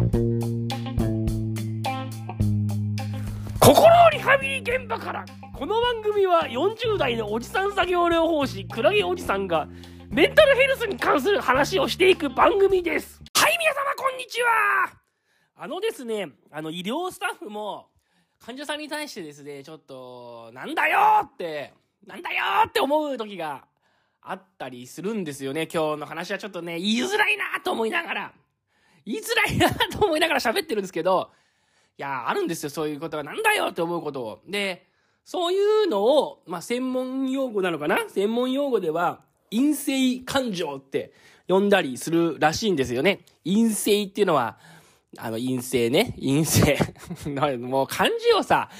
心リハビリ現場から。この番組は40代のおじさん作業療法士クラゲおじさんがメンタルヘルスに関する話をしていく番組です。はい皆様こんにちは。あのですねあの医療スタッフも患者さんに対してですねちょっとなんだよってなんだよって思う時があったりするんですよね。今日の話はちょっとね言いづらいなと思いながら。言いづらいなと思いながら喋ってるんですけどいや、あるんですよ、そういうことが。なんだよって思うことを。で、そういうのを、まあ、専門用語なのかな？専門用語では、陰性感情って呼んだりするらしいんですよね。陰性っていうのは、あの、陰性ね。陰性。もう漢字をさ、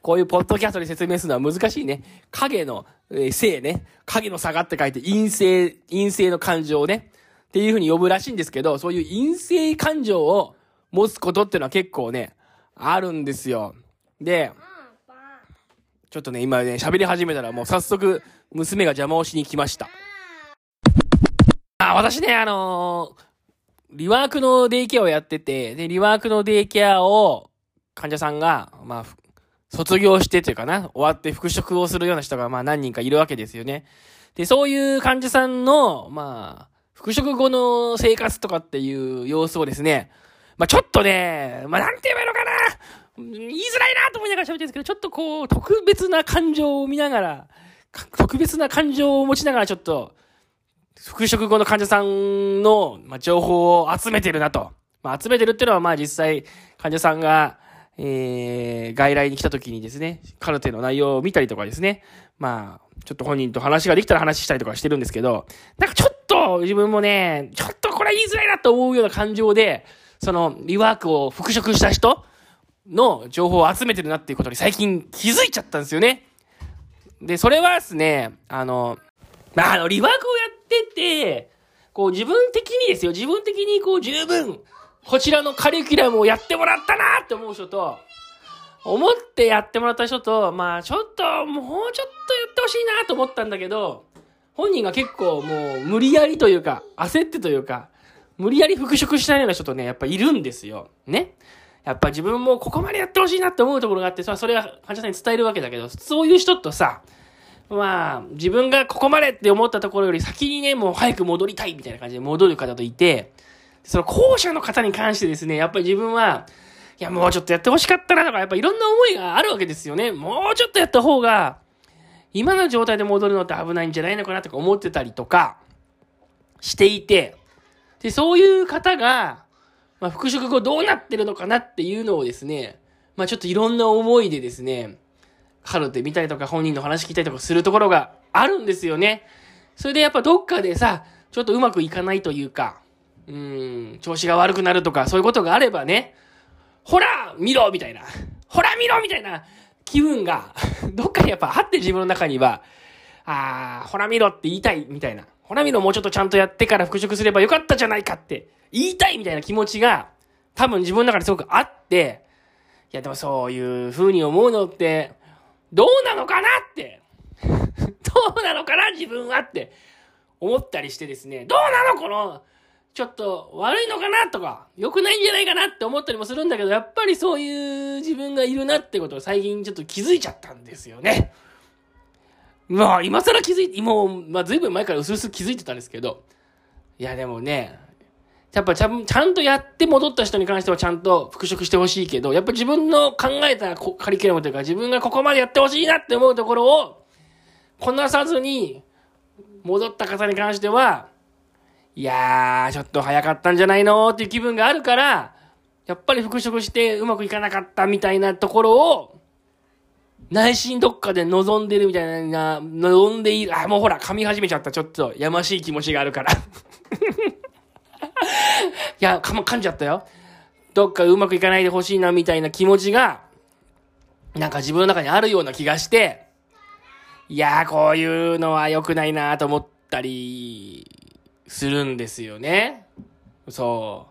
こういうポッドキャストで説明するのは難しいね。影の、えー、性ね。影の差がって書いて、陰性、陰性の感情をね。っていうふうに呼ぶらしいんですけど、そういう陰性感情を持つことってのは結構ね、あるんですよ。で、ちょっとね、今ね、喋り始めたらもう早速、娘が邪魔をしに来ました。あ、私ね、あのー、リワークのデイケアをやってて、で、リワークのデイケアを患者さんが、まあ、卒業してというかな、終わって復職をするような人が、まあ何人かいるわけですよね。で、そういう患者さんの、まあ、復職後の生活とかっていう様子をですね、まあ、ちょっとね、まあ、なんて言えばいいのかな言いづらいなと思いながら喋ってるんですけど、ちょっとこう、特別な感情を見ながら、特別な感情を持ちながらちょっと、復職後の患者さんの、ま、情報を集めてるなと。まあ、集めてるっていうのは、まあ、実際、患者さんが、えー、外来に来た時にですね、カルテの内容を見たりとかですね、まあ、ちょっと本人と話ができたら話したりとかしてるんですけど、なんかちょっ自分もね、ちょっとこれ言いづらいなと思うような感情で、その、リワークを復職した人の情報を集めてるなっていうことに最近気づいちゃったんですよね。で、それはですね、あの、まあ、あの、リワークをやってて、こう自分的にですよ、自分的にこう十分、こちらのカリキュラムをやってもらったなって思う人と、思ってやってもらった人と、まあちょっと、もうちょっとやってほしいなと思ったんだけど、本人が結構もう無理やりというか、焦ってというか、無理やり復職したような人とね、やっぱいるんですよ。ね。やっぱ自分もここまでやってほしいなって思うところがあって、それは患者さんに伝えるわけだけど、そういう人とさ、まあ、自分がここまでって思ったところより先にね、もう早く戻りたいみたいな感じで戻る方といて、その後者の方に関してですね、やっぱり自分は、いや、もうちょっとやってほしかったなとか、やっぱいろんな思いがあるわけですよね。もうちょっとやった方が、今の状態で戻るのって危ないんじゃないのかなとか思ってたりとか、していて、で、そういう方が、まあ、復職後どうなってるのかなっていうのをですね、まあ、ちょっといろんな思いでですね、カルテ見たりとか本人の話聞いたりとかするところがあるんですよね。それでやっぱどっかでさ、ちょっとうまくいかないというか、うん、調子が悪くなるとか、そういうことがあればね、ほら見ろみたいな。ほら見ろみたいな気分が、どっかにやっぱあって自分の中には、あー、ほら見ろって言いたいみたいな。ほら見ろもうちょっとちゃんとやってから復職すればよかったじゃないかって言いたいみたいな気持ちが多分自分の中ですごくあって、いやでもそういう風に思うのって、どうなのかなって どうなのかな自分はって思ったりしてですね、どうなのこの、ちょっと悪いのかなとか、良くないんじゃないかなって思ったりもするんだけど、やっぱりそういう自分がいるなってことを最近ちょっと気づいちゃったんですよね。まあ、今更気づいて、もう、まあ、ずいぶん前から薄々気づいてたんですけど、いや、でもね、やっぱちゃちゃんとやって戻った人に関してはちゃんと復職してほしいけど、やっぱ自分の考えたカリキュラムというか、自分がここまでやってほしいなって思うところを、こなさずに、戻った方に関しては、いやー、ちょっと早かったんじゃないのっていう気分があるから、やっぱり復職してうまくいかなかったみたいなところを、内心どっかで望んでるみたいな、望んでいる。あ、もうほら、噛み始めちゃった。ちょっと、やましい気持ちがあるから。いや、噛、噛んじゃったよ。どっかうまくいかないでほしいな、みたいな気持ちが、なんか自分の中にあるような気がして、いやー、こういうのは良くないなと思ったり、するんですよね。そ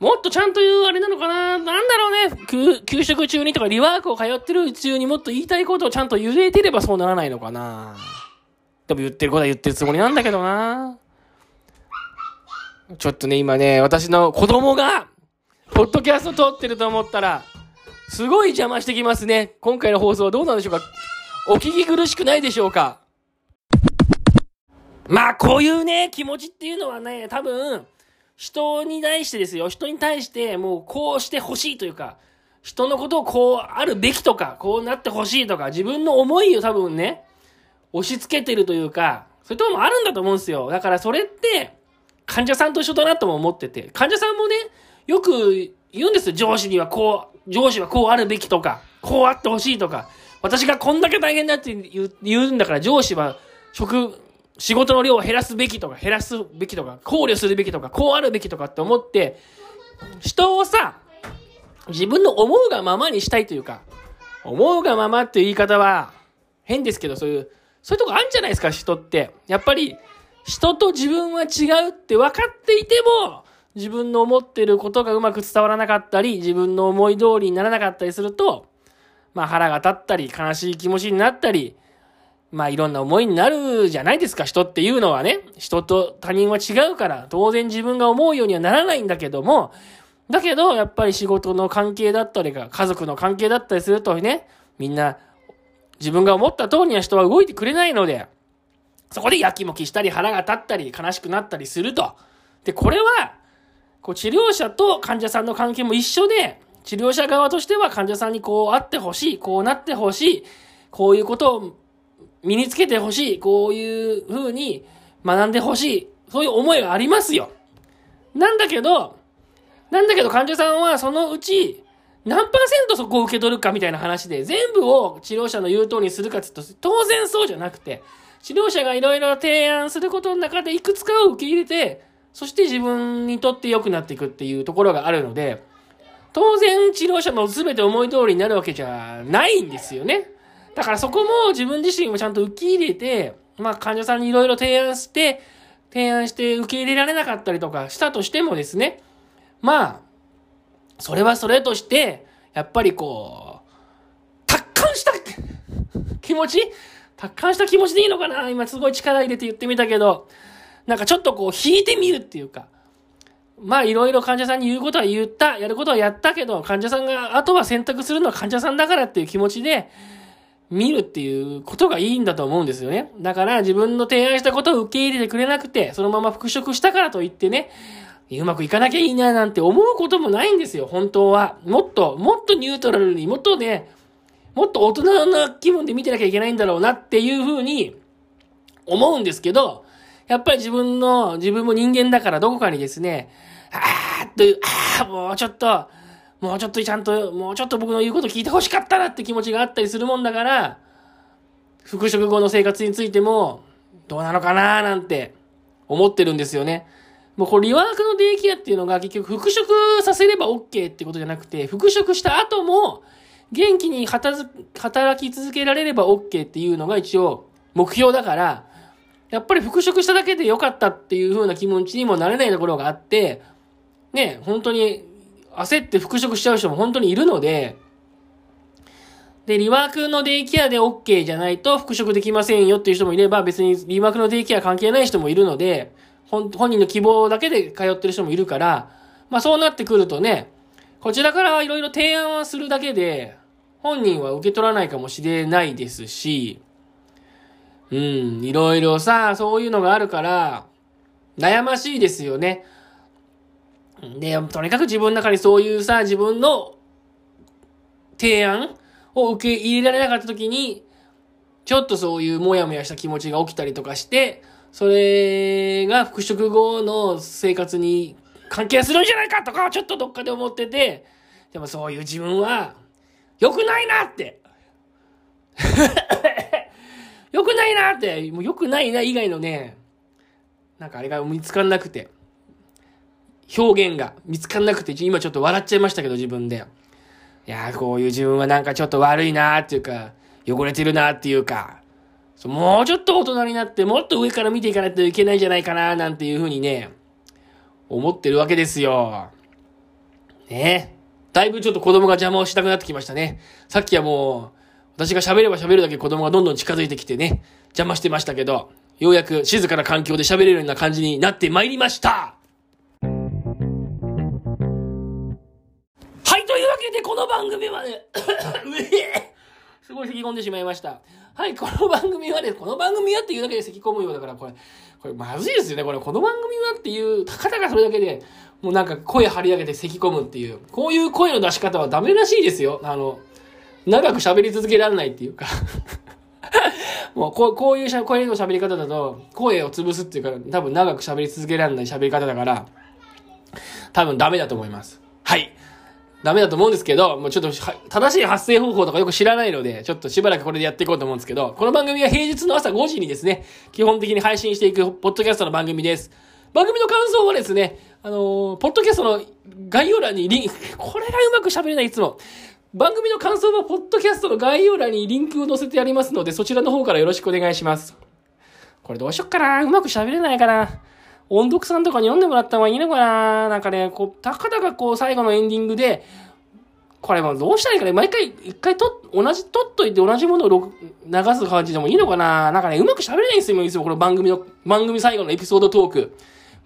う。もっとちゃんと言うあれなのかな？なんだろうね給。食中にとかリワークを通ってる中にもっと言いたいことをちゃんと言えてればそうならないのかなでも言ってることは言ってるつもりなんだけどなちょっとね、今ね、私の子供が、ポッドキャスト撮ってると思ったら、すごい邪魔してきますね。今回の放送はどうなんでしょうか？お聞き苦しくないでしょうか？まあ、こういうね、気持ちっていうのはね、多分、人に対してですよ。人に対して、もうこうしてほしいというか、人のことをこうあるべきとか、こうなってほしいとか、自分の思いを多分ね、押し付けてるというか、そういうとこもあるんだと思うんですよ。だからそれって、患者さんと一緒だなとも思ってて、患者さんもね、よく言うんですよ。上司にはこう、上司はこうあるべきとか、こうあってほしいとか、私がこんだけ大変だって言うんだから上司は職、仕事の量を減らすべきとか、減らすべきとか、考慮するべきとか、こうあるべきとかって思って、人をさ、自分の思うがままにしたいというか、思うがままっていう言い方は変ですけど、そういう、そういうとこあるんじゃないですか、人って。やっぱり、人と自分は違うって分かっていても、自分の思ってることがうまく伝わらなかったり、自分の思い通りにならなかったりすると、まあ腹が立ったり、悲しい気持ちになったり、まあいろんな思いになるじゃないですか、人っていうのはね。人と他人は違うから、当然自分が思うようにはならないんだけども、だけど、やっぱり仕事の関係だったりが、家族の関係だったりするとね、みんな、自分が思った通りには人は動いてくれないので、そこでやきもきしたり腹が立ったり悲しくなったりすると。で、これは、こう治療者と患者さんの関係も一緒で、治療者側としては患者さんにこうあってほしい、こうなってほしい、こういうことを身につけてほしい、こういう風に学んでほしい、そういう思いがありますよ。なんだけど、なんだけど患者さんはそのうち何パーセントそこを受け取るかみたいな話で全部を治療者の言う通りにするかって言うと当然そうじゃなくて、治療者がいろいろ提案することの中でいくつかを受け入れて、そして自分にとって良くなっていくっていうところがあるので、当然治療者の全て思い通りになるわけじゃないんですよね。だからそこも自分自身もちゃんと受け入れて、まあ患者さんにいろいろ提案して、提案して受け入れられなかったりとかしたとしてもですね、まあ、それはそれとして、やっぱりこう、達観した気持ち？達観した気持ちでいいのかな？今すごい力入れて言ってみたけど、なんかちょっとこう引いてみるっていうか、まあいろいろ患者さんに言うことは言った、やることはやったけど、患者さんが、あとは選択するのは患者さんだからっていう気持ちで、見るっていうことがいいんだと思うんですよね。だから自分の提案したことを受け入れてくれなくて、そのまま復職したからといってね、うまくいかなきゃいいななんて思うこともないんですよ、本当は。もっと、もっとニュートラルに、もっとね、もっと大人な気分で見てなきゃいけないんだろうなっていうふうに思うんですけど、やっぱり自分の、自分も人間だからどこかにですね、あーっと、あーもうちょっと、もうちょっとちゃんと、もうちょっと僕の言うこと聞いて欲しかったなって気持ちがあったりするもんだから、復職後の生活についても、どうなのかなーなんて思ってるんですよね。もうこれリワークのデイケアっていうのが結局復職させれば OK ってことじゃなくて、復職した後も元気に働き続けられれば OK っていうのが一応目標だから、やっぱり復職しただけで良かったっていう風な気持ちにもなれないところがあって、ね、本当に焦って復職しちゃう人も本当にいるので、で、リワークのデイケアで OK じゃないと復職できませんよっていう人もいれば、別にリワークのデイケア関係ない人もいるので、本人の希望だけで通ってる人もいるから、まあそうなってくるとね、こちらからいろいろ提案はするだけで、本人は受け取らないかもしれないですし、うん、いろいろさ、そういうのがあるから、悩ましいですよね。で、とにかく自分の中にそういうさ、自分の提案を受け入れられなかった時に、ちょっとそういうもやもやした気持ちが起きたりとかして、それが復職後の生活に関係するんじゃないかとか、ちょっとどっかで思ってて、でもそういう自分は、良くないなって。良くないなって、もう良くないな以外のね、なんかあれが見つかんなくて、表現が見つかんなくて、今ちょっと笑っちゃいましたけど自分で。いやー、こういう自分はなんかちょっと悪いなーっていうか、汚れてるなーっていうか、もうちょっと大人になって、もっと上から見ていかないといけないんじゃないかななんていうふうにね、思ってるわけですよ。ねだいぶちょっと子供が邪魔をしたくなってきましたね。さっきはもう、私が喋れば喋るだけ子供がどんどん近づいてきてね、邪魔してましたけど、ようやく静かな環境で喋れるような感じになってまいりましたけでこの番組はね、すごい咳込んでしまいました。はい、この番組はね、この番組はっていうだけで咳込むようだから、これ、これまずいですよね。これ、この番組はっていう、たかたかそれだけで、もうなんか声張り上げて咳込むっていう、こういう声の出し方はダメらしいですよ。あの、長く喋り続けられないっていうか もうこう、こういうしゃ声の喋り方だと、声を潰すっていうか、多分長く喋り続けられない喋り方だから、多分ダメだと思います。はい。ダメだと思うんですけど、もうちょっと正しい発声方法とかよく知らないので、ちょっとしばらくこれでやっていこうと思うんですけど、この番組は平日の朝5時にですね、基本的に配信していくポッドキャストの番組です。番組の感想はですね、あのーポッドキャストの概要欄にリンク、これがうまく喋れないいつも。番組の感想はポッドキャストの概要欄にリンクを載せてありますので、そちらの方からよろしくお願いします。これどうしよっかなうまく喋れないかな音読さんとかに読んでもらった方がいいのかな？なんかね、こう、たかだかこう、最後のエンディングで、これもどうしたらいいかね毎回、一回と、同じ、撮っといて同じものを流す感じでもいいのかな？なんかね、うまく喋れないんですよ、いつもこの番組の、番組最後のエピソードトーク。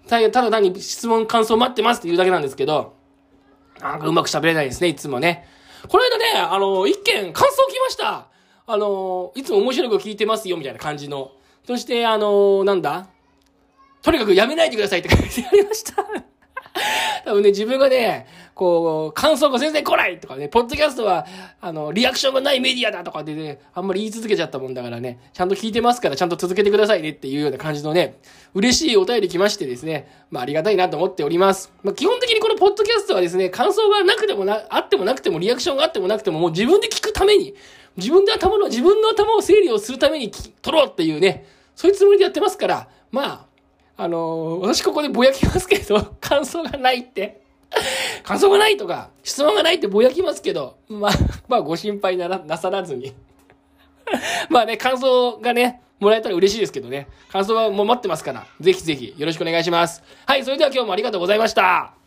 たただ単に質問、感想待ってますって言うだけなんですけど、なんかうまく喋れないですね、いつもね。この間ね、あの、一件感想来ました。あの、いつも面白く聞いてますよ、みたいな感じの。そして、あの、なんだ？とにかくやめないでくださいって書いてありました。多分ね、自分がね、こう、感想が全然来ないとかね、ポッドキャストは、あの、リアクションがないメディアだとかでね、あんまり言い続けちゃったもんだからね、ちゃんと聞いてますから、ちゃんと続けてくださいねっていうような感じのね、嬉しいお便り来ましてですね、まあありがたいなと思っております。まあ基本的にこのポッドキャストはですね、感想がなくてもな、あってもなくても、リアクションがあってもなくても、もう自分で聞くために、自分で頭の、自分の頭を整理をするために取ろうっていうね、そういうつもりでやってますから、まあ、あの私ここでぼやきますけど、感想がないって。感想がないとか、質問がないってぼやきますけど、まあ、まあご心配なら、なさらずに。まあね、感想がね、もらえたら嬉しいですけどね。感想はもう待ってますから、ぜひぜひよろしくお願いします。はい、それでは今日もありがとうございました。